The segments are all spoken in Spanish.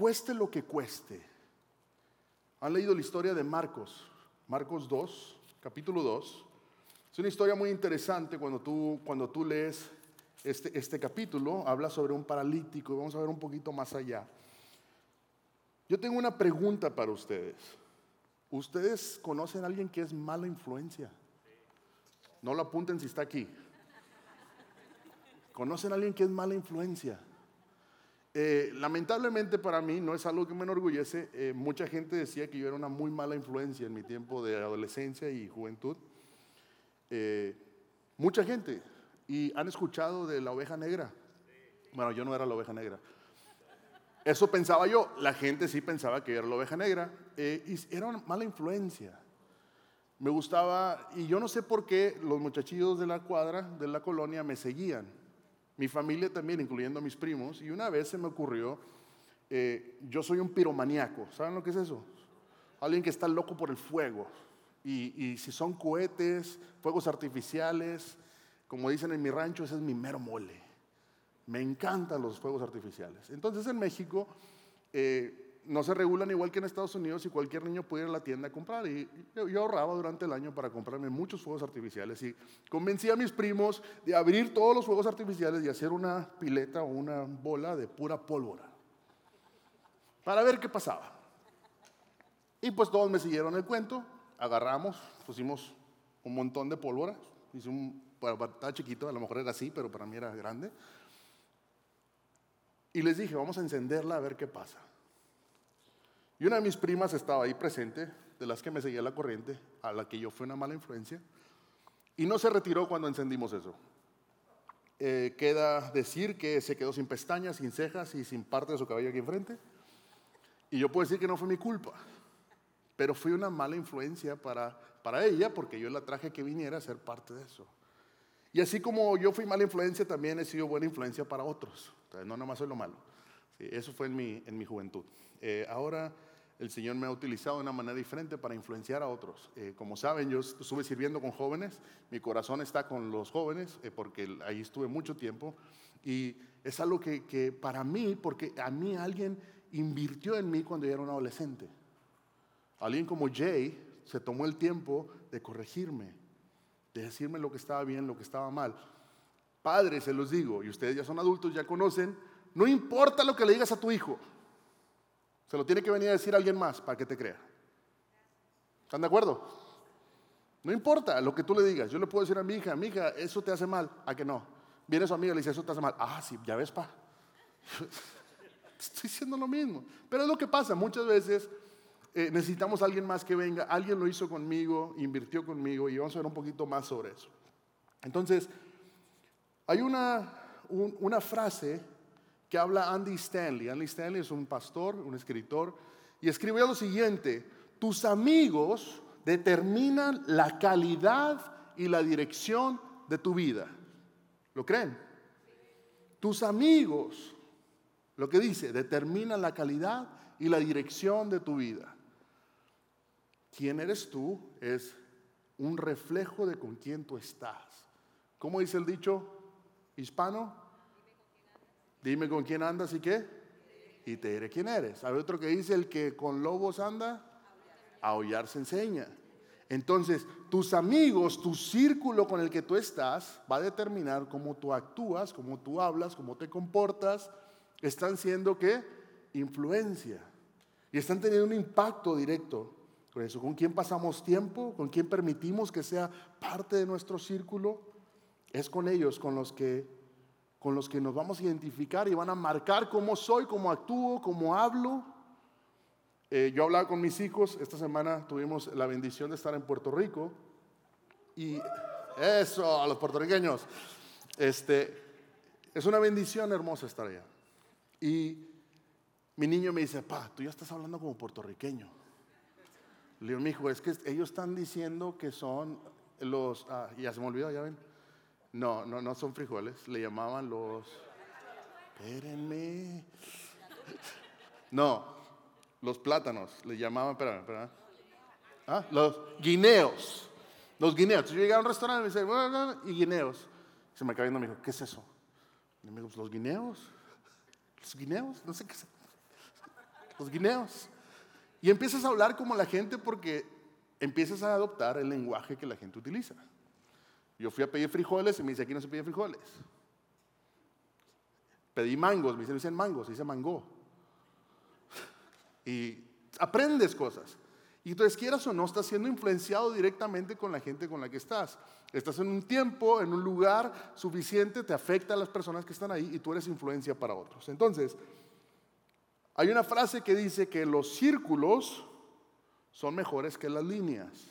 cueste lo que cueste. ¿Han leído la historia de Marcos? Marcos 2, capítulo 2. Es una historia muy interesante cuando tú, cuando tú lees este, este capítulo. Habla sobre un paralítico. Vamos a ver un poquito más allá. Yo tengo una pregunta para ustedes. ¿Ustedes conocen a alguien que es mala influencia? No lo apunten si está aquí. ¿Conocen a alguien que es mala influencia? Eh, lamentablemente para mí no es algo que me enorgullece. Eh, mucha gente decía que yo era una muy mala influencia en mi tiempo de adolescencia y juventud. Eh, mucha gente. ¿Y han escuchado de la oveja negra? Bueno, yo no era la oveja negra. Eso pensaba yo. La gente sí pensaba que yo era la oveja negra. y era una mala influencia. Me gustaba, y yo no sé por qué los muchachillos de la cuadra, de la colonia, me seguían mi familia también, incluyendo a mis primos, y una vez se me ocurrió, eh, yo soy un piromaníaco, ¿saben lo que es eso? Alguien que está loco por el fuego, y, si son cohetes, fuegos artificiales, como dicen en mi rancho, ese es mi mero mole. Me encantan los fuegos artificiales. Entonces en México, eh, no se regulan igual que en Estados Unidos y cualquier niño puede ir a la tienda a comprar. Y yo, ahorraba durante el año para comprarme muchos fuegos artificiales y convencí a mis primos de abrir todos los fuegos artificiales y hacer una pileta o una bola de pura pólvora para ver qué pasaba. Y pues todos me siguieron el cuento, agarramos, pusimos un montón de pólvora, hice un, estaba chiquito, a lo mejor era así, pero para mí era grande. Y les dije, vamos a encenderla a ver qué pasa. Y una de mis primas estaba ahí presente, de las que me seguía la corriente, a la que yo fui una mala influencia, y no se retiró cuando encendimos eso. Eh, queda decir que se quedó sin pestañas, sin cejas y sin parte de su cabello aquí enfrente. Y yo puedo decir que no fue mi culpa, pero fui una mala influencia para, para ella porque yo la traje que viniera a ser parte de eso. Y así como yo fui mala influencia, también he sido buena influencia para otros. No nomás soy lo malo. eso fue en mi, en mi juventud. Eh, ahora el Señor me ha utilizado de una manera diferente para influenciar a otros. Eh, como saben, yo estuve sirviendo con jóvenes, mi corazón está con los jóvenes, eh, porque ahí estuve mucho tiempo, y es algo que, que, para mí, porque a mí alguien invirtió en mí cuando yo era un adolescente. Alguien como Jay se tomó el tiempo de corregirme, de decirme lo que estaba bien, lo que estaba mal. Padres, se los digo, y ustedes ya son adultos, ya conocen, no importa lo que le digas a tu hijo, se lo tiene que venir a decir alguien más para que te crea. ¿Están de acuerdo? No importa lo que tú le digas. Yo le puedo decir a mi hija, mi hija, eso te hace mal. ¿A que no? Viene su amiga y le dice, eso te hace mal. Ah, sí, ya ves, pa. Estoy diciendo lo mismo. Pero es lo que pasa. Muchas veces eh, necesitamos a alguien más que venga. Alguien lo hizo conmigo, invirtió conmigo y vamos a ver un poquito más sobre eso. Entonces, hay una, una frase que habla Andy Stanley. Andy Stanley es un pastor, un escritor, y escribió lo siguiente, tus amigos determinan la calidad y la dirección de tu vida. ¿Lo creen? Tus amigos, lo que dice, determinan la calidad y la dirección de tu vida. ¿Quién eres tú? Es un reflejo de con quién tú estás. ¿Cómo dice el dicho hispano? Dime con quién andas y qué. Y te diré quién eres. Hay otro que dice, el que con lobos anda, a aullar se enseña. Entonces, tus amigos, tu círculo con el que tú estás, va a determinar cómo tú actúas, cómo tú hablas, cómo te comportas. Están siendo qué? Influencia. Y están teniendo un impacto directo con eso. ¿Con quién pasamos tiempo? ¿Con quién permitimos que sea parte de nuestro círculo? Es con ellos con los que con los que nos vamos a identificar y van a marcar cómo soy, cómo actúo, cómo hablo. Eh, yo hablaba con mis hijos, esta semana tuvimos la bendición de estar en Puerto Rico y eso, a los puertorriqueños, este, es una bendición hermosa estar allá. Y mi niño me dice, pa, tú ya estás hablando como puertorriqueño. Le digo, mi hijo, es que ellos están diciendo que son los, ah, ya se me olvidó, ya ven, no, no, no son frijoles, le llamaban los... Espérenme. No, los plátanos, le llamaban, espérame, espérame. ¿Ah? Los guineos. Los guineos. Yo llegué a un restaurante y me dice, y guineos. Se me acaba viendo y me dijo, ¿qué es eso? Me dijo, los guineos. ¿Los guineos? No sé qué es. los guineos. Y empiezas a hablar como la gente porque empiezas a adoptar el lenguaje que la gente utiliza. Yo fui a pedir frijoles y me dice, aquí no se pide frijoles. Pedí mangos, me dicen, mangos, se dice mango. Y aprendes cosas. Y entonces, quieras o no, estás siendo influenciado directamente con la gente con la que estás. Estás en un tiempo, en un lugar suficiente, te afecta a las personas que están ahí y tú eres influencia para otros. Entonces, hay una frase que dice que los círculos son mejores que las líneas.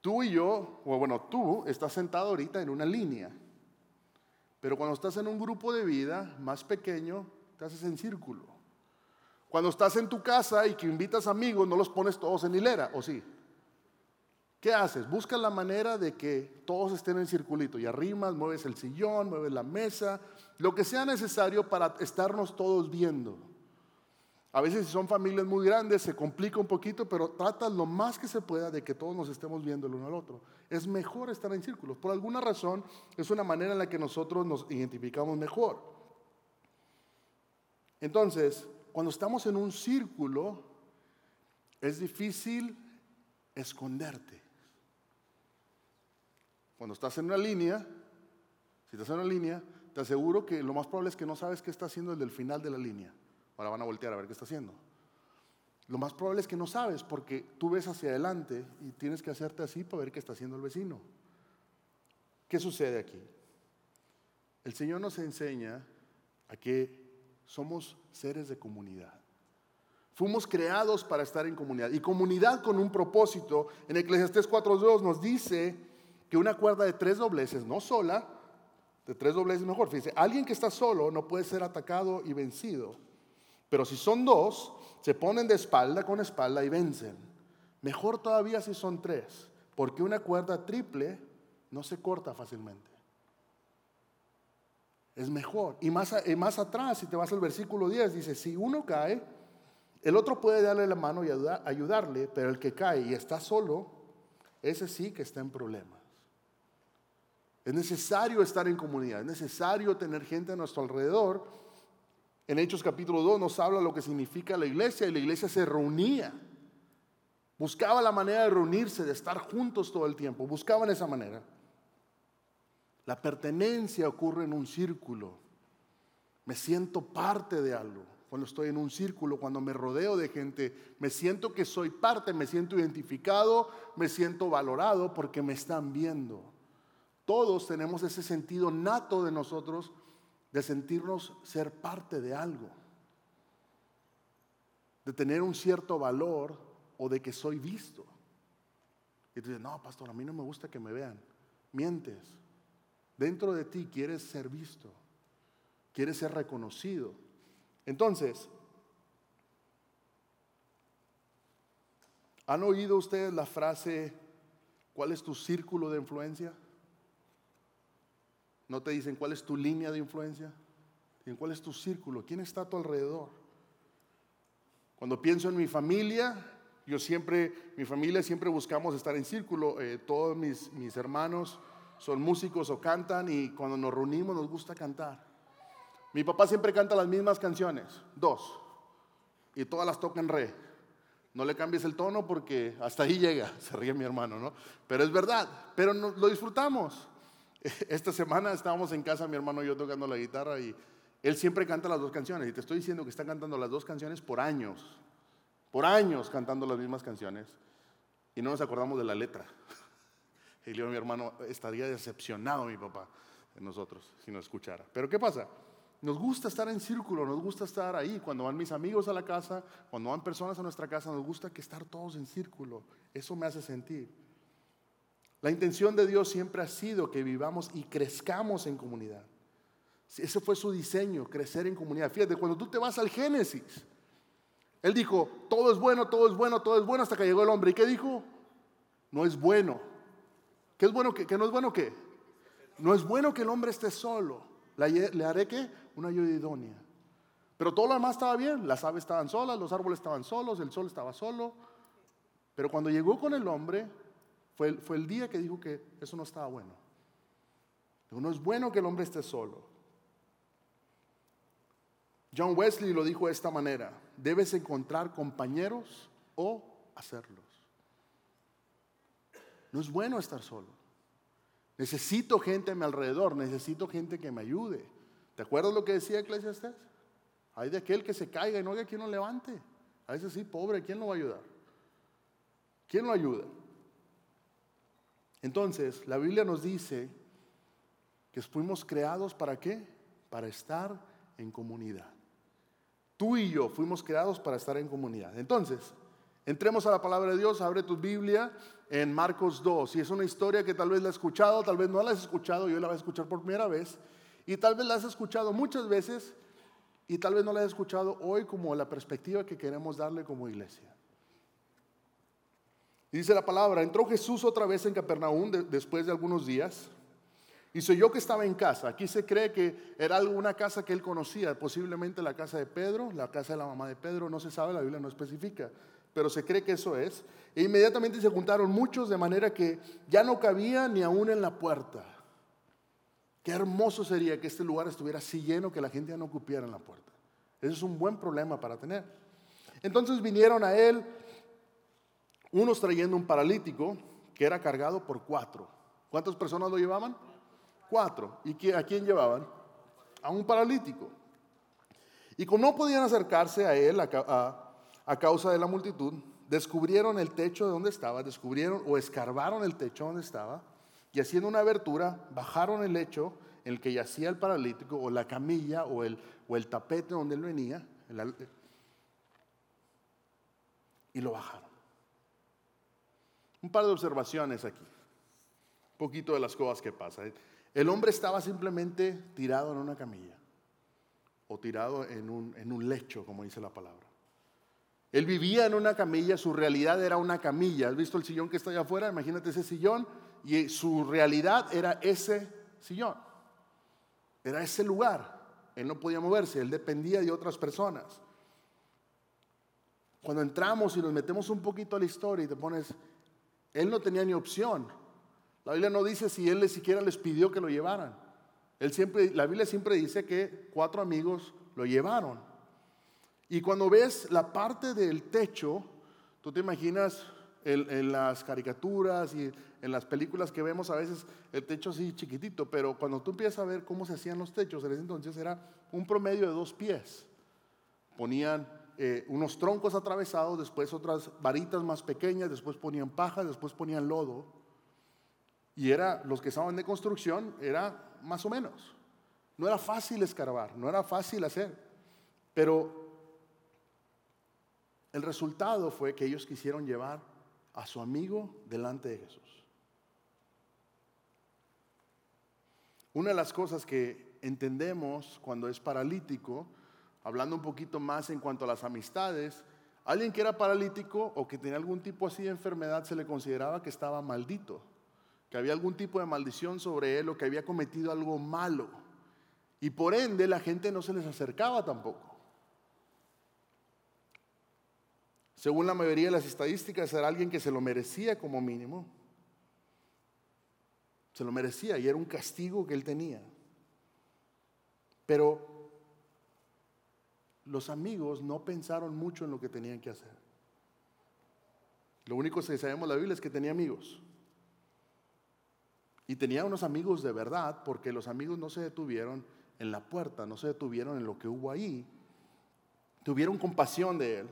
Tú y yo, o bueno, tú estás sentado ahorita en una línea, pero cuando estás en un grupo de vida más pequeño, te haces en círculo. Cuando estás en tu casa y que invitas amigos, no los pones todos en hilera, ¿o sí? ¿Qué haces? Buscas la manera de que todos estén en circulito y arrimas, mueves el sillón, mueves la mesa, lo que sea necesario para estarnos todos viendo. A veces si son familias muy grandes se complica un poquito, pero trata lo más que se pueda de que todos nos estemos viendo el uno al otro. Es mejor estar en círculos. Por alguna razón es una manera en la que nosotros nos identificamos mejor. Entonces, cuando estamos en un círculo, es difícil esconderte. Cuando estás en una línea, si estás en una línea, te aseguro que lo más probable es que no sabes qué está haciendo el del final de la línea. Ahora van a voltear a ver qué está haciendo. Lo más probable es que no sabes porque tú ves hacia adelante y tienes que hacerte así para ver qué está haciendo el vecino. ¿Qué sucede aquí? El Señor nos enseña a que somos seres de comunidad. Fuimos creados para estar en comunidad. Y comunidad con un propósito. En Eclesiastés 4.2 nos dice que una cuerda de tres dobleces, no sola, de tres dobleces mejor. Fíjense, alguien que está solo no puede ser atacado y vencido. Pero si son dos, se ponen de espalda con espalda y vencen. Mejor todavía si son tres, porque una cuerda triple no se corta fácilmente. Es mejor. Y más, más atrás, si te vas al versículo 10, dice, si uno cae, el otro puede darle la mano y ayudarle, pero el que cae y está solo, ese sí que está en problemas. Es necesario estar en comunidad, es necesario tener gente a nuestro alrededor. En Hechos capítulo 2 nos habla lo que significa la iglesia y la iglesia se reunía. Buscaba la manera de reunirse, de estar juntos todo el tiempo. Buscaban esa manera. La pertenencia ocurre en un círculo. Me siento parte de algo. Cuando estoy en un círculo, cuando me rodeo de gente, me siento que soy parte, me siento identificado, me siento valorado porque me están viendo. Todos tenemos ese sentido nato de nosotros de sentirnos ser parte de algo, de tener un cierto valor o de que soy visto. Y tú dices, no, pastor, a mí no me gusta que me vean. Mientes. Dentro de ti quieres ser visto, quieres ser reconocido. Entonces, ¿han oído ustedes la frase, ¿cuál es tu círculo de influencia? No te dicen cuál es tu línea de influencia, en cuál es tu círculo, quién está a tu alrededor. Cuando pienso en mi familia, yo siempre, mi familia siempre buscamos estar en círculo. Eh, todos mis, mis hermanos son músicos o cantan y cuando nos reunimos nos gusta cantar. Mi papá siempre canta las mismas canciones, dos, y todas las toca en re. No le cambies el tono porque hasta ahí llega, se ríe mi hermano, ¿no? Pero es verdad, pero lo disfrutamos. Esta semana estábamos en casa, mi hermano y yo tocando la guitarra y él siempre canta las dos canciones. Y te estoy diciendo que está cantando las dos canciones por años, por años cantando las mismas canciones y no nos acordamos de la letra. Y yo, mi hermano, estaría decepcionado mi papá de nosotros si nos escuchara. Pero ¿qué pasa? Nos gusta estar en círculo, nos gusta estar ahí. Cuando van mis amigos a la casa, cuando van personas a nuestra casa, nos gusta que estar todos en círculo. Eso me hace sentir. La intención de Dios siempre ha sido que vivamos y crezcamos en comunidad. Ese fue su diseño, crecer en comunidad. Fíjate, cuando tú te vas al Génesis, Él dijo, todo es bueno, todo es bueno, todo es bueno hasta que llegó el hombre. ¿Y qué dijo? No es bueno. ¿Qué es bueno? ¿Qué, no es bueno qué? No es bueno que el hombre esté solo. ¿Le haré qué? Una ayuda idónea. Pero todo lo demás estaba bien. Las aves estaban solas, los árboles estaban solos, el sol estaba solo. Pero cuando llegó con el hombre, fue el, fue el día que dijo que eso no estaba bueno. no es bueno que el hombre esté solo. John Wesley lo dijo de esta manera, debes encontrar compañeros o hacerlos. No es bueno estar solo. Necesito gente a mi alrededor, necesito gente que me ayude. ¿Te acuerdas lo que decía Eclesiastes? Hay de aquel que se caiga y no haya quien lo levante. A veces sí, pobre, ¿quién lo va a ayudar? ¿Quién lo ayuda? Entonces, la Biblia nos dice que fuimos creados para qué? Para estar en comunidad. Tú y yo fuimos creados para estar en comunidad. Entonces, entremos a la palabra de Dios, abre tu Biblia en Marcos 2. Y es una historia que tal vez la has escuchado, tal vez no la has escuchado, yo la voy a escuchar por primera vez. Y tal vez la has escuchado muchas veces y tal vez no la has escuchado hoy como la perspectiva que queremos darle como iglesia. Dice la palabra, entró Jesús otra vez en Capernaum después de algunos días y soy yo que estaba en casa. Aquí se cree que era alguna casa que él conocía, posiblemente la casa de Pedro, la casa de la mamá de Pedro, no se sabe, la Biblia no especifica, pero se cree que eso es. E inmediatamente se juntaron muchos de manera que ya no cabía ni aún en la puerta. Qué hermoso sería que este lugar estuviera así lleno que la gente ya no ocupiera en la puerta. Ese es un buen problema para tener. Entonces vinieron a él unos trayendo un paralítico que era cargado por cuatro. ¿Cuántas personas lo llevaban? Cuatro. ¿Y a quién llevaban? A un paralítico. Y como no podían acercarse a él a, causa de la multitud, descubrieron el techo de donde estaba, descubrieron o escarbaron el techo donde estaba, y haciendo una abertura, bajaron el lecho en el que yacía el paralítico, o la camilla, o el, o el tapete donde él venía, y lo bajaron. Un par de observaciones aquí, un poquito de las cosas que pasan. El hombre estaba simplemente tirado en una camilla o tirado en un, en un lecho, como dice la palabra. Él vivía en una camilla, su realidad era una camilla. ¿Has visto el sillón que está allá afuera? Imagínate ese sillón y su realidad era ese sillón. Era ese lugar. Él no podía moverse, él dependía de otras personas. Cuando entramos y nos metemos un poquito a la historia y te pones, él no tenía ni opción. La Biblia no dice si él ni siquiera les pidió que lo llevaran. Él siempre, la Biblia siempre dice que cuatro amigos lo llevaron. Y cuando ves la parte del techo, tú te imaginas en, las caricaturas y en las películas que vemos a veces el techo así chiquitito, pero cuando tú empiezas a ver cómo se hacían los techos, en ese entonces era un promedio de dos pies. Ponían eh, unos troncos atravesados, después otras varitas más pequeñas, después ponían paja, después ponían lodo. Y era, los que estaban de construcción, era más o menos. No era fácil escarbar, no era fácil hacer. Pero el resultado fue que ellos quisieron llevar a su amigo delante de Jesús. Una de las cosas que entendemos cuando es paralítico, hablando un poquito más en cuanto a las amistades, alguien que era paralítico o que tenía algún tipo así de enfermedad se le consideraba que estaba maldito que había algún tipo de maldición sobre él o que había cometido algo malo. Y por ende la gente no se les acercaba tampoco. Según la mayoría de las estadísticas, era alguien que se lo merecía como mínimo. Se lo merecía y era un castigo que él tenía. Pero los amigos no pensaron mucho en lo que tenían que hacer. Lo único que sabemos en la Biblia es que tenía amigos. Y tenía unos amigos de verdad, porque los amigos no se detuvieron en la puerta, no se detuvieron en lo que hubo ahí. Tuvieron compasión de él.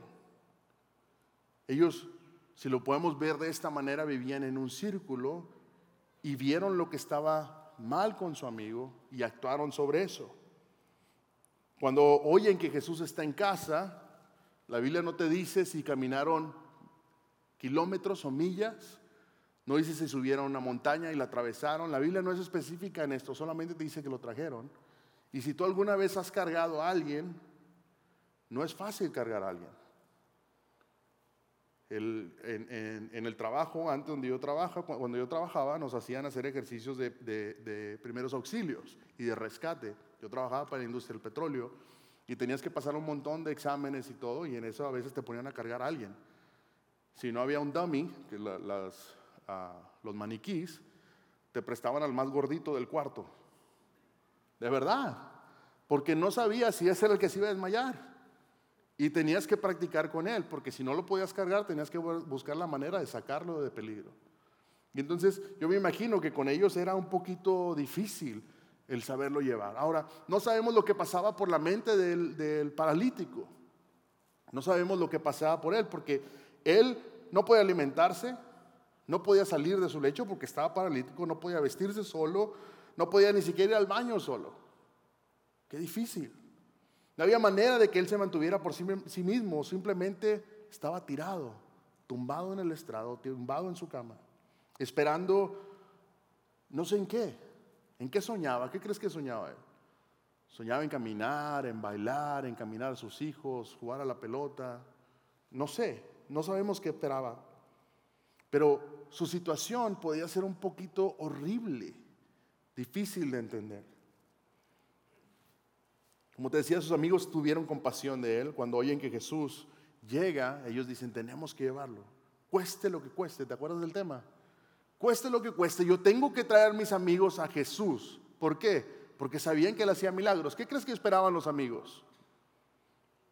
Ellos, si lo podemos ver de esta manera, vivían en un círculo y vieron lo que estaba mal con su amigo y actuaron sobre eso. Cuando oyen que Jesús está en casa, la Biblia no te dice si caminaron kilómetros o millas, no dice si subieron a una montaña y la atravesaron. La Biblia no es específica en esto, solamente te dice que lo trajeron. Y si tú alguna vez has cargado a alguien, no es fácil cargar a alguien. en, el trabajo, antes donde yo trabajo, cuando yo trabajaba, nos hacían hacer ejercicios de, primeros auxilios y de rescate. Yo trabajaba para la industria del petróleo y tenías que pasar un montón de exámenes y todo, y en eso a veces te ponían a cargar a alguien. Si no había un dummy, que las, los maniquís, te prestaban al más gordito del cuarto. De verdad. porque no sabía si ese era el que se iba a desmayar. Y tenías que practicar con él, porque si no lo podías cargar, tenías que buscar la manera de sacarlo de peligro. Y entonces yo me imagino que con ellos era un poquito difícil el saberlo llevar. Ahora, no sabemos lo que pasaba por la mente del, del paralítico. No sabemos lo que pasaba por él, porque él no podía alimentarse, no podía salir de su lecho porque estaba paralítico, no podía vestirse solo, no podía ni siquiera ir al baño solo. Qué difícil. No había manera de que él se mantuviera por sí mismo, simplemente estaba tirado, tumbado en el estrado, tumbado en su cama, esperando no sé en qué. ¿En qué soñaba? ¿Qué crees que soñaba él? Soñaba en caminar, en bailar, en caminar a sus hijos, jugar a la pelota. No sé, no sabemos qué esperaba. Pero su situación podía ser un poquito horrible, difícil de entender. Como te decía, sus amigos tuvieron compasión de él. Cuando oyen que Jesús llega, ellos dicen, tenemos que llevarlo. Cueste lo que cueste, ¿te acuerdas del tema? Cueste lo que cueste, yo tengo que traer mis amigos a Jesús. ¿Por qué? Porque sabían que él hacía milagros. ¿Qué crees que esperaban los amigos?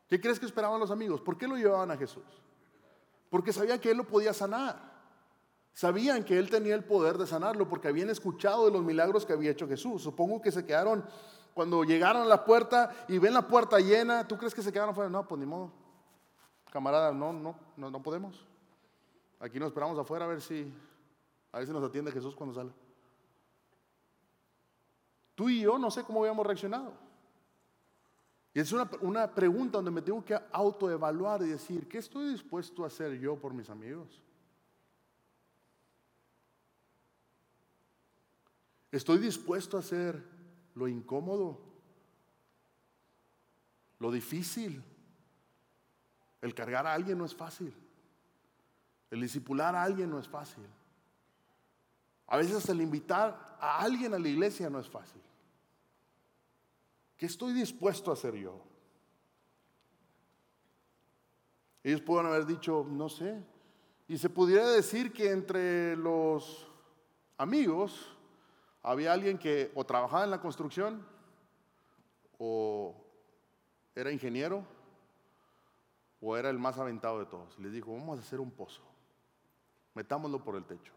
¿Qué crees que esperaban los amigos? ¿Por qué lo llevaban a Jesús? Porque sabían que él lo podía sanar. Sabían que él tenía el poder de sanarlo porque habían escuchado de los milagros que había hecho Jesús. Supongo que se quedaron cuando llegaron a la puerta y ven la puerta llena, ¿tú crees que se quedaron afuera? No, pues ni modo. Camarada, no, no, no, no podemos. Aquí nos esperamos afuera a ver si, a si nos atiende Jesús cuando sale. Tú y yo no sé cómo habíamos reaccionado. Y es una, una pregunta donde me tengo que autoevaluar y decir, ¿qué estoy dispuesto a hacer yo por mis amigos? ¿Estoy dispuesto a hacer lo incómodo, lo difícil. El cargar a alguien no es fácil. El disipular a alguien no es fácil. A veces el invitar a alguien a la iglesia no es fácil. ¿Qué estoy dispuesto a hacer yo? Ellos pueden haber dicho, no sé. Y se pudiera decir que entre los amigos había alguien que o trabajaba en la construcción o era ingeniero o era el más aventado de todos. Les dijo, vamos a hacer un pozo, metámoslo por el techo.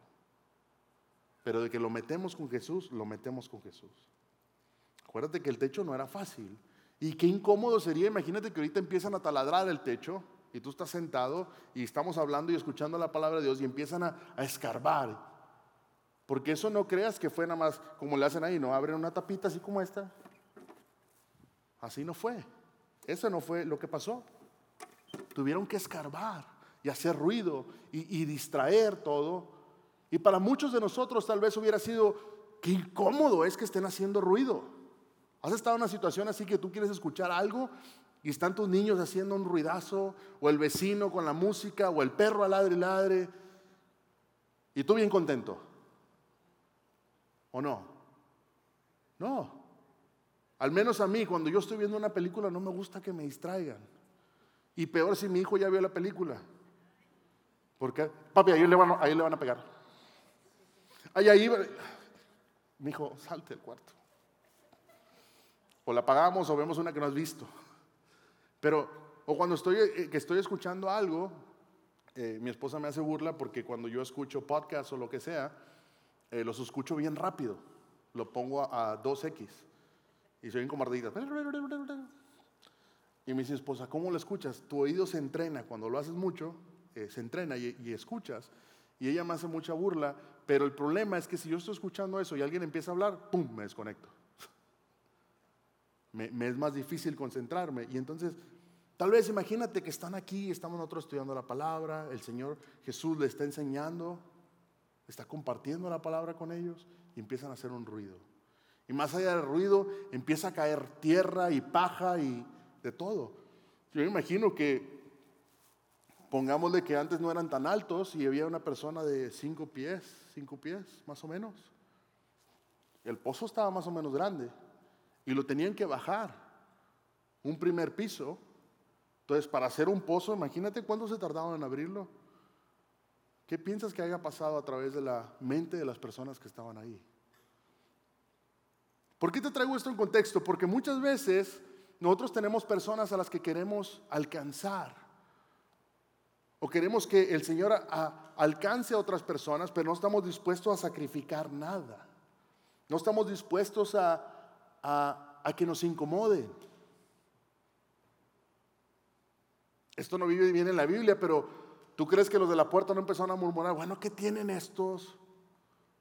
Pero de que lo metemos con Jesús, lo metemos con Jesús. Acuérdate que el techo no era fácil. Y qué incómodo sería, imagínate que ahorita empiezan a taladrar el techo y tú estás sentado y estamos hablando y escuchando la palabra de Dios y empiezan a, a escarbar porque eso no creas que fue nada más como le hacen ahí, no abren una tapita así como esta. Así no fue. Eso no fue lo que pasó. Tuvieron que escarbar y hacer ruido y, distraer todo. Y para muchos de nosotros tal vez hubiera sido, qué incómodo es que estén haciendo ruido. ¿Has estado en una situación así que tú quieres escuchar algo y están tus niños haciendo un ruidazo, o el vecino con la música, o el perro al ladre y ladre, y tú bien contento? ¿O no? No. Al menos a mí, cuando yo estoy viendo una película, no me gusta que me distraigan. Y peor si mi hijo ya vio la película. Porque, papi, ahí le van, ahí le van a pegar. Ahí, ahí, mi hijo, salte del cuarto. O la apagamos o vemos una que no has visto. Pero, o cuando estoy, eh, que estoy escuchando algo, eh, mi esposa me hace burla porque cuando yo escucho podcast o lo que sea, eh, los escucho bien rápido. Lo pongo a, 2X. Y soy como ardida. Y me dice esposa, ¿cómo lo escuchas? Tu oído se entrena. Cuando lo haces mucho, eh, se entrena y, escuchas. Y ella me hace mucha burla. Pero el problema es que si yo estoy escuchando eso y alguien empieza a hablar, ¡pum! Me desconecto. me, es más difícil concentrarme. Y entonces Tal vez imagínate que están aquí, estamos nosotros estudiando la palabra, el Señor Jesús le está enseñando está compartiendo la palabra con ellos y empiezan a hacer un ruido. Y más allá del ruido empieza a caer tierra y paja y de todo. Yo me imagino que, pongámosle que antes no eran tan altos y había una persona de cinco pies, cinco pies más o menos. El pozo estaba más o menos grande y lo tenían que bajar un primer piso. Entonces, para hacer un pozo, imagínate cuánto se tardaban en abrirlo. ¿Qué piensas que haya pasado a través de la mente de las personas que estaban ahí? ¿Por qué te traigo esto en contexto? Porque muchas veces nosotros tenemos personas a las que queremos alcanzar. O queremos que el Señor alcance a otras personas, pero no estamos dispuestos a sacrificar nada. No estamos dispuestos a, que nos incomoden. Esto no vive bien en la Biblia, pero ¿tú crees que los de la puerta no empezaron a murmurar? Bueno, ¿qué tienen estos?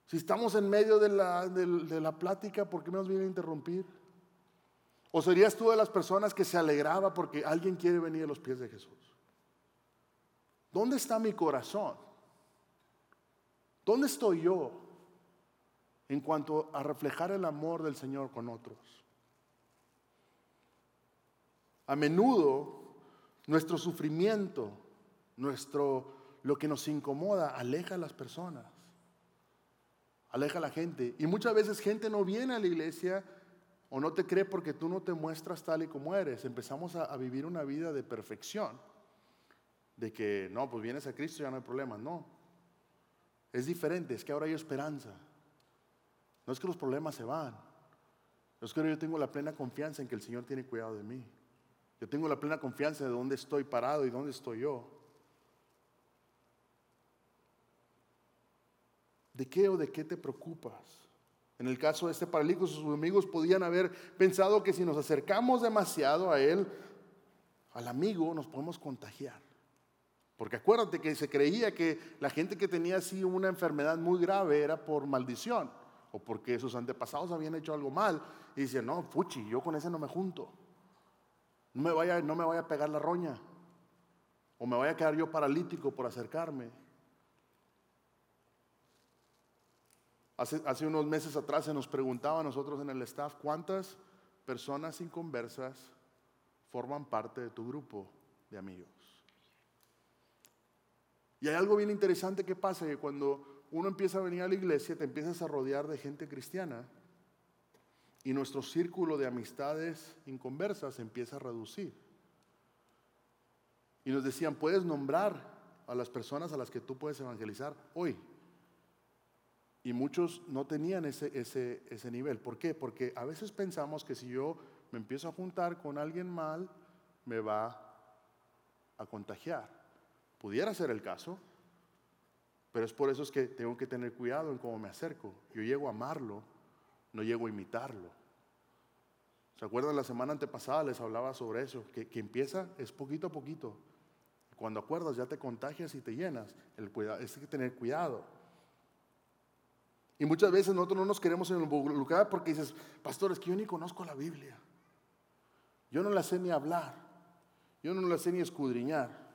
Si estamos en medio de la, de, la plática, ¿por qué nos vienen a interrumpir? ¿O serías tú de las personas que se alegraba porque alguien quiere venir a los pies de Jesús? ¿Dónde está mi corazón? ¿Dónde estoy yo en cuanto a reflejar el amor del Señor con otros? A menudo nuestro sufrimiento, nuestro, lo que nos incomoda, aleja a las personas, aleja a la gente. Y muchas veces gente no viene a la iglesia o no te cree porque tú no te muestras tal y como eres. Empezamos a, a vivir una vida de perfección, de que no, pues vienes a Cristo ya no hay problema. No, es diferente, es que ahora hay esperanza. No es que los problemas se van, es que yo tengo la plena confianza en que el Señor tiene cuidado de mí. Yo tengo la plena confianza de dónde estoy parado y dónde estoy yo. ¿De qué o de qué te preocupas? En el caso de este paralítico, sus amigos podían haber pensado que si nos acercamos demasiado a él, al amigo, nos podemos contagiar. Porque acuérdate que se creía que la gente que tenía así una enfermedad muy grave era por maldición o porque sus antepasados habían hecho algo mal. Y decían, no, fuchi, yo con ese no me junto. No me vaya, no me vaya a pegar la roña. O me vaya a quedar yo paralítico por acercarme. Hace, hace unos meses atrás se nos preguntaba a nosotros en el staff cuántas personas inconversas forman parte de tu grupo de amigos. Y hay algo bien interesante que pasa, que cuando uno empieza a venir a la iglesia, te empiezas a rodear de gente cristiana y nuestro círculo de amistades inconversas empieza a reducir. Y nos decían, puedes nombrar a las personas a las que tú puedes evangelizar hoy. Y muchos no tenían ese, ese, ese nivel. ¿Por qué? Porque a veces pensamos que si yo me empiezo a juntar con alguien mal, me va a contagiar. Pudiera ser el caso, pero es por eso es que tengo que tener cuidado en cómo me acerco. Yo llego a amarlo, no llego a imitarlo. ¿Se acuerdan? La semana antepasada les hablaba sobre eso, que, empieza es poquito a poquito. Cuando acuerdas ya te contagias y te llenas. El cuidado, es que tener cuidado. Y muchas veces nosotros no nos queremos involucrar porque dices, pastor, es que yo ni conozco la Biblia. Yo no la sé ni hablar. Yo no la sé ni escudriñar.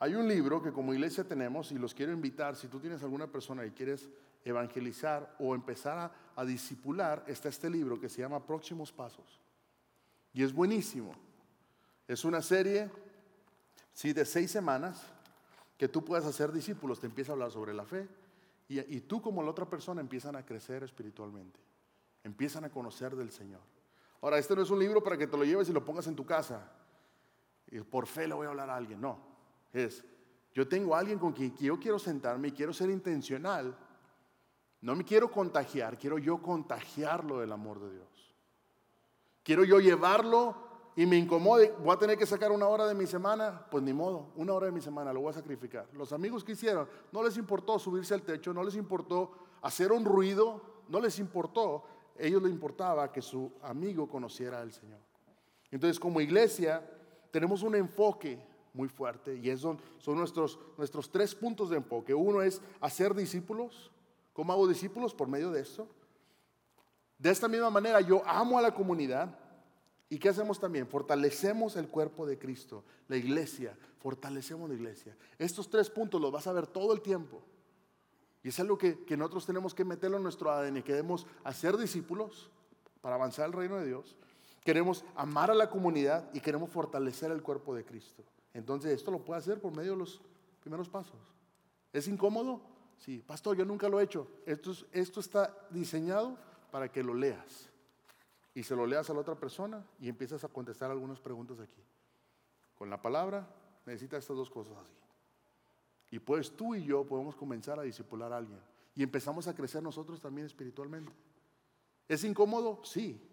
Hay un libro que como iglesia tenemos y los quiero invitar, si tú tienes alguna persona y quieres evangelizar o empezar a, a discipular, está este libro que se llama Próximos Pasos. Y es buenísimo. Es una serie, sí, de seis semanas que tú puedas hacer discípulos. Te empieza a hablar sobre la fe y, y tú como la otra persona empiezan a crecer espiritualmente. Empiezan a conocer del Señor. Ahora, este no es un libro para que te lo lleves y lo pongas en tu casa. Y por fe le voy a hablar a alguien. No, es, yo tengo alguien con quien yo quiero sentarme y quiero ser intencional no me quiero contagiar, quiero yo contagiarlo del amor de Dios. Quiero yo llevarlo y me incomode. Voy a tener que sacar una hora de mi semana, pues ni modo, una hora de mi semana lo voy a sacrificar. Los amigos que hicieron, no les importó subirse al techo, no les importó hacer un ruido, no les importó. A ellos les importaba que su amigo conociera al Señor. Entonces, como iglesia, tenemos un enfoque muy fuerte y esos son, son nuestros, nuestros tres puntos de enfoque. Uno es hacer discípulos. ¿Cómo hago discípulos? Por medio de esto. De esta misma manera, yo amo a la comunidad. ¿Y qué hacemos también? Fortalecemos el cuerpo de Cristo, la iglesia, fortalecemos la iglesia. Estos tres puntos los vas a ver todo el tiempo. Y es algo que, que nosotros tenemos que meterlo en nuestro ADN. Queremos hacer discípulos para avanzar el reino de Dios. Queremos amar a la comunidad y queremos fortalecer el cuerpo de Cristo. Entonces esto lo puede hacer por medio de los primeros pasos. ¿Es incómodo? Sí, pastor, yo nunca lo he hecho. Esto, esto está diseñado para que lo leas. Y se lo leas a la otra persona y empiezas a contestar algunas preguntas aquí. Con la palabra necesitas estas dos cosas así. Y pues tú y yo podemos comenzar a discipular a alguien. Y empezamos a crecer nosotros también espiritualmente. ¿Es incómodo? Sí.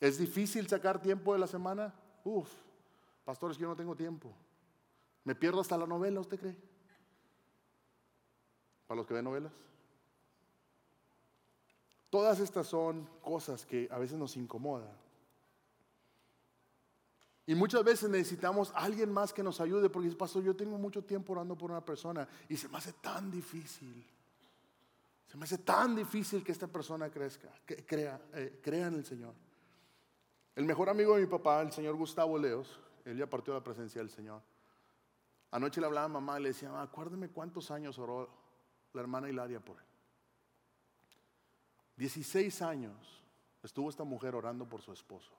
¿Es difícil sacar tiempo de la semana? Uf, pastores, yo no tengo tiempo. ¿Me pierdo hasta la novela, usted cree? Para los que ven novelas. Todas estas son cosas que a veces nos incomodan. Y muchas veces necesitamos a alguien más que nos ayude, porque dice, pastor, yo tengo mucho tiempo orando por una persona y se me hace tan difícil. Se me hace tan difícil que esta persona crezca, crea, eh, crea en el Señor. El mejor amigo de mi papá, el señor Gustavo Leos, él ya partió de la presencia del Señor. Anoche le hablaba a mamá y le decía, acuérdeme cuántos años oró la hermana Hilaria por él. 16 años estuvo esta mujer orando por su esposo.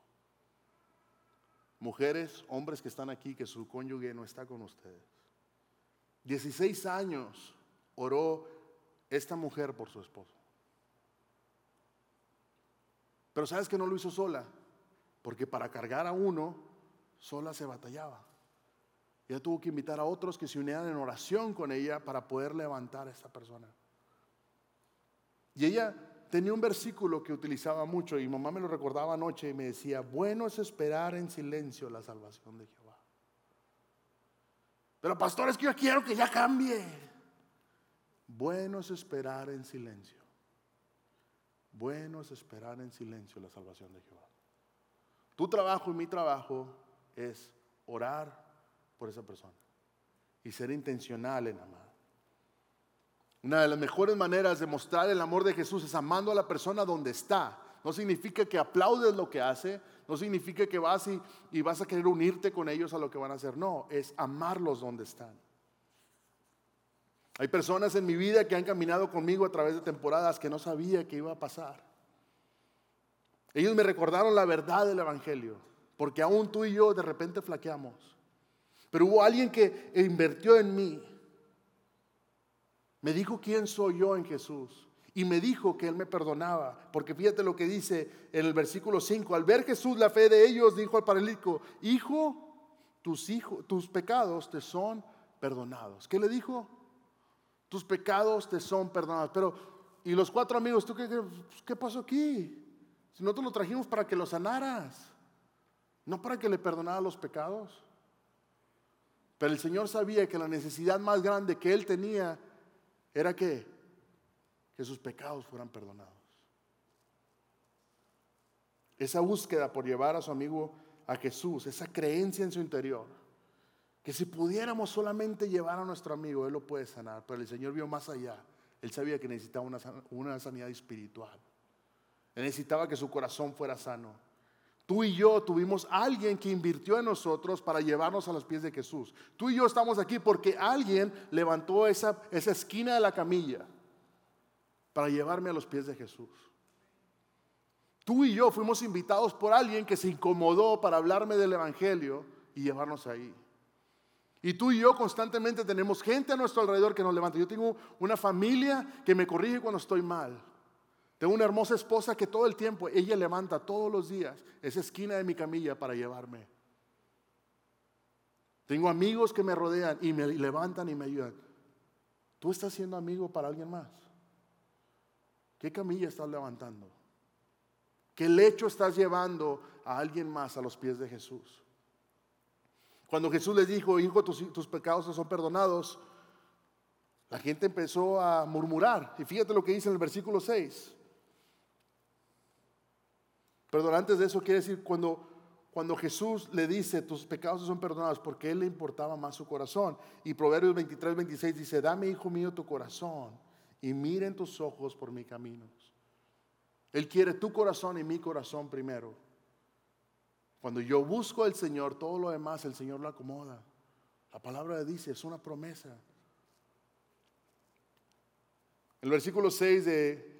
Mujeres, hombres que están aquí, que su cónyuge no está con ustedes. 16 años oró esta mujer por su esposo. Pero sabes que no lo hizo sola, porque para cargar a uno, sola se batallaba. Ella tuvo que invitar a otros que se unieran en oración con ella para poder levantar a esta persona. Y ella tenía un versículo que utilizaba mucho y mamá me lo recordaba anoche y me decía, bueno es esperar en silencio la salvación de Jehová. Pero pastor, es que yo quiero que ya cambie. Bueno es esperar en silencio. Bueno es esperar en silencio la salvación de Jehová. Tu trabajo y mi trabajo es orar por esa persona y ser intencional en amar. Una de las mejores maneras de mostrar el amor de Jesús es amando a la persona donde está. No significa que aplaudes lo que hace, no significa que vas y, y, vas a querer unirte con ellos a lo que van a hacer. No, es amarlos donde están. Hay personas en mi vida que han caminado conmigo a través de temporadas que no sabía que iba a pasar. Ellos me recordaron la verdad del Evangelio, porque aún tú y yo de repente flaqueamos. Pero hubo alguien que invirtió en mí me dijo quién soy yo en Jesús. Y me dijo que Él me perdonaba. Porque fíjate lo que dice en el versículo 5. Al ver Jesús la fe de ellos, dijo al paralítico, hijo, tus, hijos, tus pecados te son perdonados. ¿Qué le dijo? Tus pecados te son perdonados. Pero, ¿y los cuatro amigos? ¿Tú qué, qué, pasó aquí? Si nosotros lo trajimos para que lo sanaras, no para que le perdonara los pecados. Pero el Señor sabía que la necesidad más grande que Él tenía era que, que sus pecados fueran perdonados. Esa búsqueda por llevar a su amigo a Jesús, esa creencia en su interior, que si pudiéramos solamente llevar a nuestro amigo, Él lo puede sanar, pero el Señor vio más allá. Él sabía que necesitaba una, una sanidad espiritual. Él necesitaba que su corazón fuera sano. Tú y yo tuvimos alguien que invirtió en nosotros para llevarnos a los pies de Jesús. Tú y yo estamos aquí porque alguien levantó esa, esa esquina de la camilla para llevarme a los pies de Jesús. Tú y yo fuimos invitados por alguien que se incomodó para hablarme del Evangelio y llevarnos ahí. Y tú y yo constantemente tenemos gente a nuestro alrededor que nos levanta. Yo tengo una familia que me corrige cuando estoy mal. Tengo una hermosa esposa que todo el tiempo, ella levanta todos los días esa esquina de mi camilla para llevarme. Tengo amigos que me rodean y me levantan y me ayudan. ¿Tú estás siendo amigo para alguien más? ¿Qué camilla estás levantando? ¿Qué lecho estás llevando a alguien más a los pies de Jesús? Cuando Jesús les dijo, hijo, tus, tus pecados son perdonados, la gente empezó a murmurar. Y fíjate lo que dice en el versículo 6. Perdón, antes de eso quiere decir cuando, cuando Jesús le dice, tus pecados son perdonados, porque Él le importaba más su corazón. Y Proverbios 23, 26 dice, dame, hijo mío, tu corazón y miren tus ojos por mis caminos. Él quiere tu corazón y mi corazón primero. Cuando yo busco al Señor, todo lo demás el Señor lo acomoda. La palabra dice, es una promesa. El versículo 6 de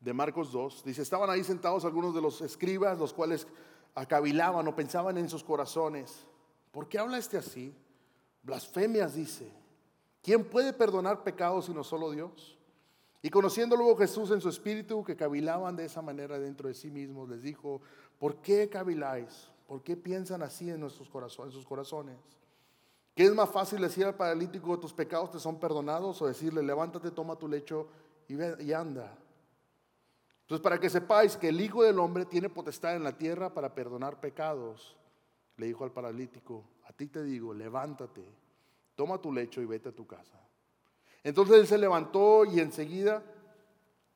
de Marcos 2, dice, estaban ahí sentados algunos de los escribas, los cuales acabilaban o pensaban en sus corazones. ¿Por qué habla este así? Blasfemias dice. ¿Quién puede perdonar pecados sino solo Dios? Y conociendo luego Jesús en su espíritu, que cavilaban de esa manera dentro de sí mismos, les dijo, ¿por qué caviláis? ¿Por qué piensan así en, nuestros corazones, sus corazones? ¿Qué es más fácil decir al paralítico, tus pecados te son perdonados? O decirle, levántate, toma tu lecho y, ve, y anda. Entonces, para que sepáis que el Hijo del Hombre tiene potestad en la tierra para perdonar pecados, le dijo al paralítico, a ti te digo, levántate, toma tu lecho y vete a tu casa. Entonces él se levantó y enseguida,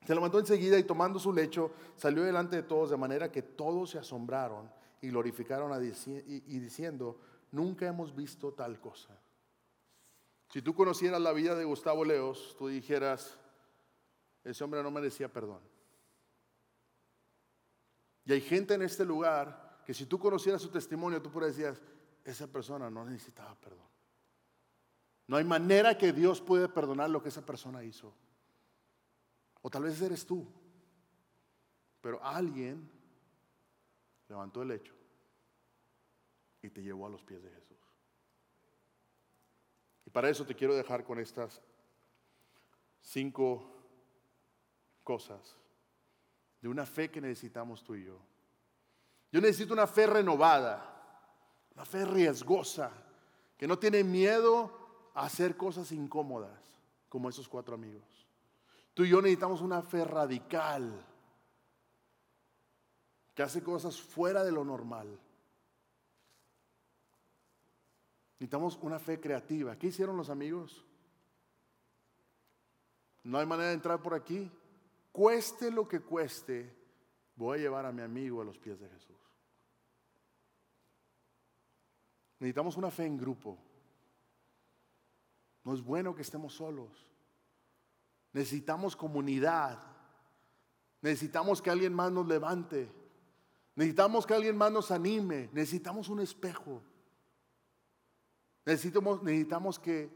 se levantó enseguida y tomando su lecho, salió delante de todos de manera que todos se asombraron y glorificaron a y diciendo, nunca hemos visto tal cosa. Si tú conocieras la vida de Gustavo Leos, tú dijeras, ese hombre no merecía perdón. Y hay gente en este lugar que si tú conocieras su testimonio, tú decir, esa persona no necesitaba perdón. No hay manera que Dios puede perdonar lo que esa persona hizo. O tal vez eres tú. Pero alguien levantó el hecho y te llevó a los pies de Jesús. Y para eso te quiero dejar con estas cinco cosas de una fe que necesitamos tú y yo. Yo necesito una fe renovada, una fe riesgosa, que no tiene miedo a hacer cosas incómodas, como esos cuatro amigos. Tú y yo necesitamos una fe radical, que hace cosas fuera de lo normal. Necesitamos una fe creativa. ¿Qué hicieron los amigos? No hay manera de entrar por aquí cueste lo que cueste, voy a llevar a mi amigo a los pies de Jesús. Necesitamos una fe en grupo. No es bueno que estemos solos. Necesitamos comunidad. Necesitamos que alguien más nos levante. Necesitamos que alguien más nos anime. Necesitamos un espejo. Necesitamos, necesitamos que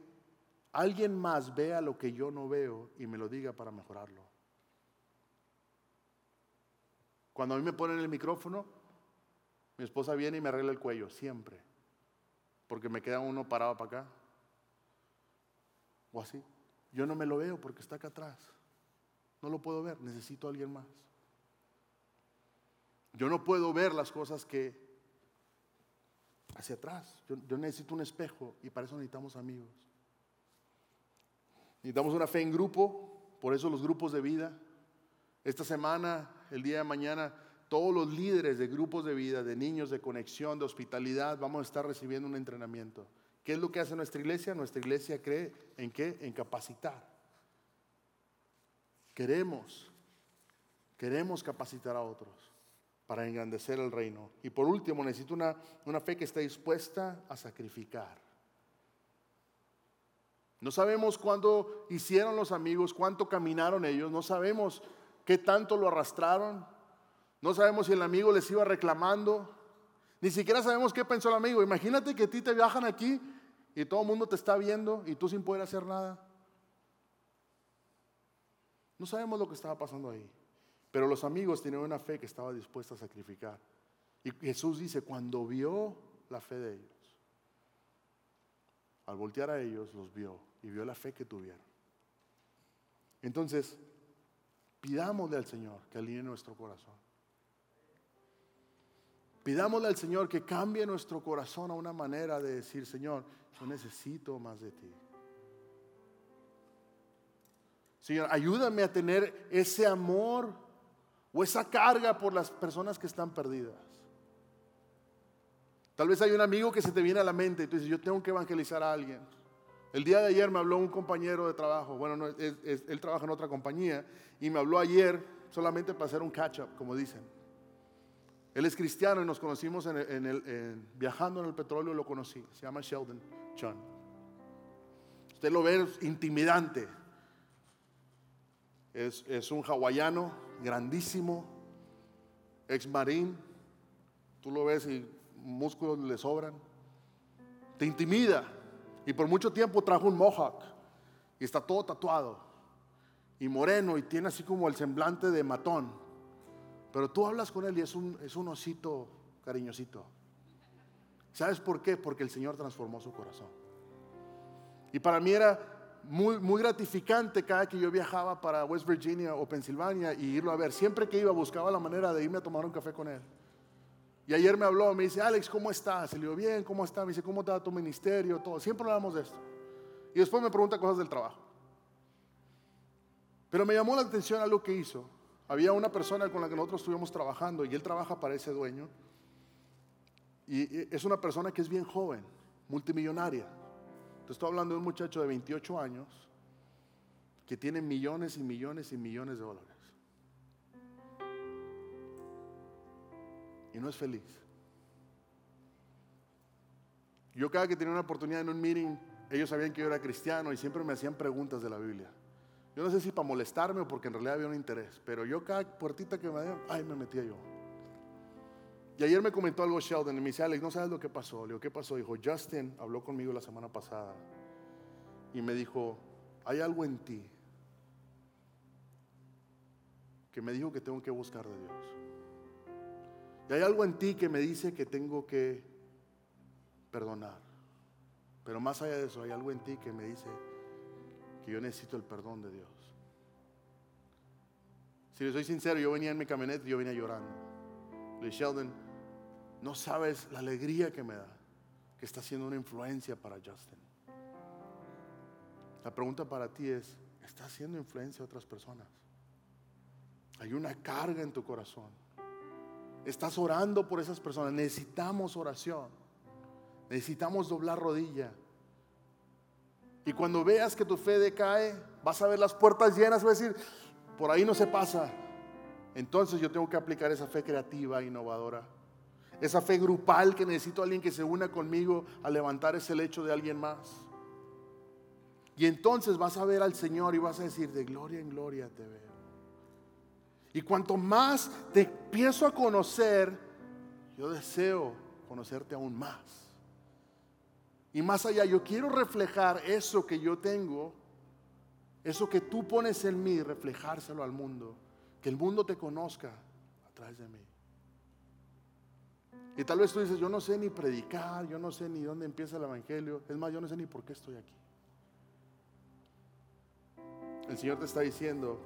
alguien más vea lo que yo no veo y me lo diga para mejorarlo. Cuando a mí me ponen el micrófono, mi esposa viene y me arregla el cuello, siempre. Porque me queda uno parado para acá. O así. Yo no me lo veo porque está acá atrás. No lo puedo ver, necesito a alguien más. Yo no puedo ver las cosas que hacia atrás. Yo, yo, necesito un espejo y para eso necesitamos amigos. Necesitamos una fe en grupo, por eso los grupos de vida. Esta semana el día de mañana, todos los líderes de grupos de vida, de niños, de conexión, de hospitalidad, vamos a estar recibiendo un entrenamiento. ¿Qué es lo que hace nuestra iglesia? Nuestra iglesia cree en qué? En capacitar. Queremos, queremos capacitar a otros para engrandecer el reino. Y por último, necesito una, una fe que esté dispuesta a sacrificar. No sabemos cuándo hicieron los amigos, cuánto caminaron ellos, no sabemos qué tanto lo arrastraron. No sabemos si el amigo les iba reclamando. Ni siquiera sabemos qué pensó el amigo. Imagínate que a ti te viajan aquí y todo el mundo te está viendo y tú sin poder hacer nada. No sabemos lo que estaba pasando ahí. Pero los amigos tenían una fe que estaba dispuesta a sacrificar. Y Jesús dice, cuando vio la fe de ellos, al voltear a ellos, los vio y vio la fe que tuvieron. Entonces, Pidámosle al Señor que alinee nuestro corazón. Pidámosle al Señor que cambie nuestro corazón a una manera de decir, Señor, yo necesito más de ti. Señor, ayúdame a tener ese amor o esa carga por las personas que están perdidas. Tal vez hay un amigo que se te viene a la mente y tú dices, yo tengo que evangelizar a alguien. El día de ayer me habló un compañero de trabajo, bueno, él trabaja en otra compañía, y me habló ayer solamente para hacer un catch-up, como dicen. Él es cristiano y nos conocimos en viajando en el petróleo, lo conocí. Se llama Sheldon Chun. Usted lo ve, es intimidante. Es, es un hawaiano grandísimo, ex marín. Tú lo ves y músculos le sobran. Te intimida. Y por mucho tiempo trajo un mohawk y está todo tatuado y moreno y tiene así como el semblante de matón. Pero tú hablas con él y es un, es un osito cariñosito. ¿Sabes por qué? Porque el Señor transformó su corazón. Y para mí era muy, muy gratificante cada que yo viajaba para West Virginia o Pensilvania y irlo a ver. Siempre que iba buscaba la manera de irme a tomar un café con él. Y ayer me habló, me dice, Alex, ¿cómo estás? Le digo, bien, ¿cómo estás? Me dice, ¿cómo va tu ministerio? Todo. Siempre hablamos de esto. Y después me pregunta cosas del trabajo. Pero me llamó la atención algo que hizo. Había una persona con la que nosotros estuvimos trabajando y él trabaja para ese dueño. Y es una persona que es bien joven, multimillonaria. Te estoy hablando de un muchacho de 28 años que tiene millones y millones y millones de dólares. Y no es feliz. Yo cada que tenía una oportunidad en un meeting, ellos sabían que yo era cristiano y siempre me hacían preguntas de la Biblia. Yo no sé si para molestarme o porque en realidad había un interés, pero yo cada puertita que me dieron, ay, me metía yo. Y ayer me comentó algo Sheldon y me dice, Alex, ¿no sabes lo que pasó? Le digo, ¿qué pasó? Dijo, Justin habló conmigo la semana pasada y me dijo, hay algo en ti que me dijo que tengo que buscar de Dios. Y hay algo en ti que me dice que tengo que perdonar. Pero más allá de eso, hay algo en ti que me dice que yo necesito el perdón de Dios. Si le soy sincero, yo venía en mi camioneta y yo venía llorando. Le dije, Sheldon, no sabes la alegría que me da que está siendo una influencia para Justin. La pregunta para ti es, ¿estás haciendo influencia a otras personas? Hay una carga en tu corazón. Estás orando por esas personas. Necesitamos oración. Necesitamos doblar rodilla. Y cuando veas que tu fe decae, vas a ver las puertas llenas, vas a decir, por ahí no se pasa. Entonces yo tengo que aplicar esa fe creativa, innovadora esa fe grupal que necesito a alguien que se una conmigo a levantar ese lecho de alguien más. Y entonces vas a ver al Señor y vas a decir, de gloria en gloria te veo. Y cuanto más te empiezo a conocer, yo deseo conocerte aún más. Y más allá, yo quiero reflejar eso que yo tengo, eso que tú pones en mí, reflejárselo al mundo. Que el mundo te conozca a través de mí. Y tal vez tú dices, yo no sé ni predicar, yo no sé ni dónde empieza el Evangelio. Es más, yo no sé ni por qué estoy aquí. El Señor te está diciendo,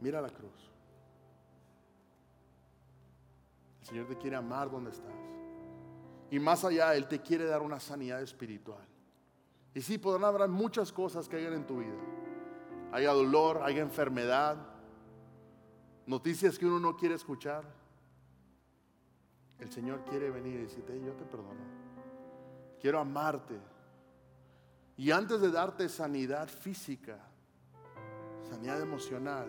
mira la cruz. El Señor te quiere amar donde estás. Y más allá, Él te quiere dar una sanidad espiritual. Y sí, podrán haber muchas cosas que hayan en tu vida. Haya dolor, haya enfermedad, noticias que uno no quiere escuchar. El Señor quiere venir y decirte, yo te perdono. Quiero amarte. Y antes de darte sanidad física, sanidad emocional,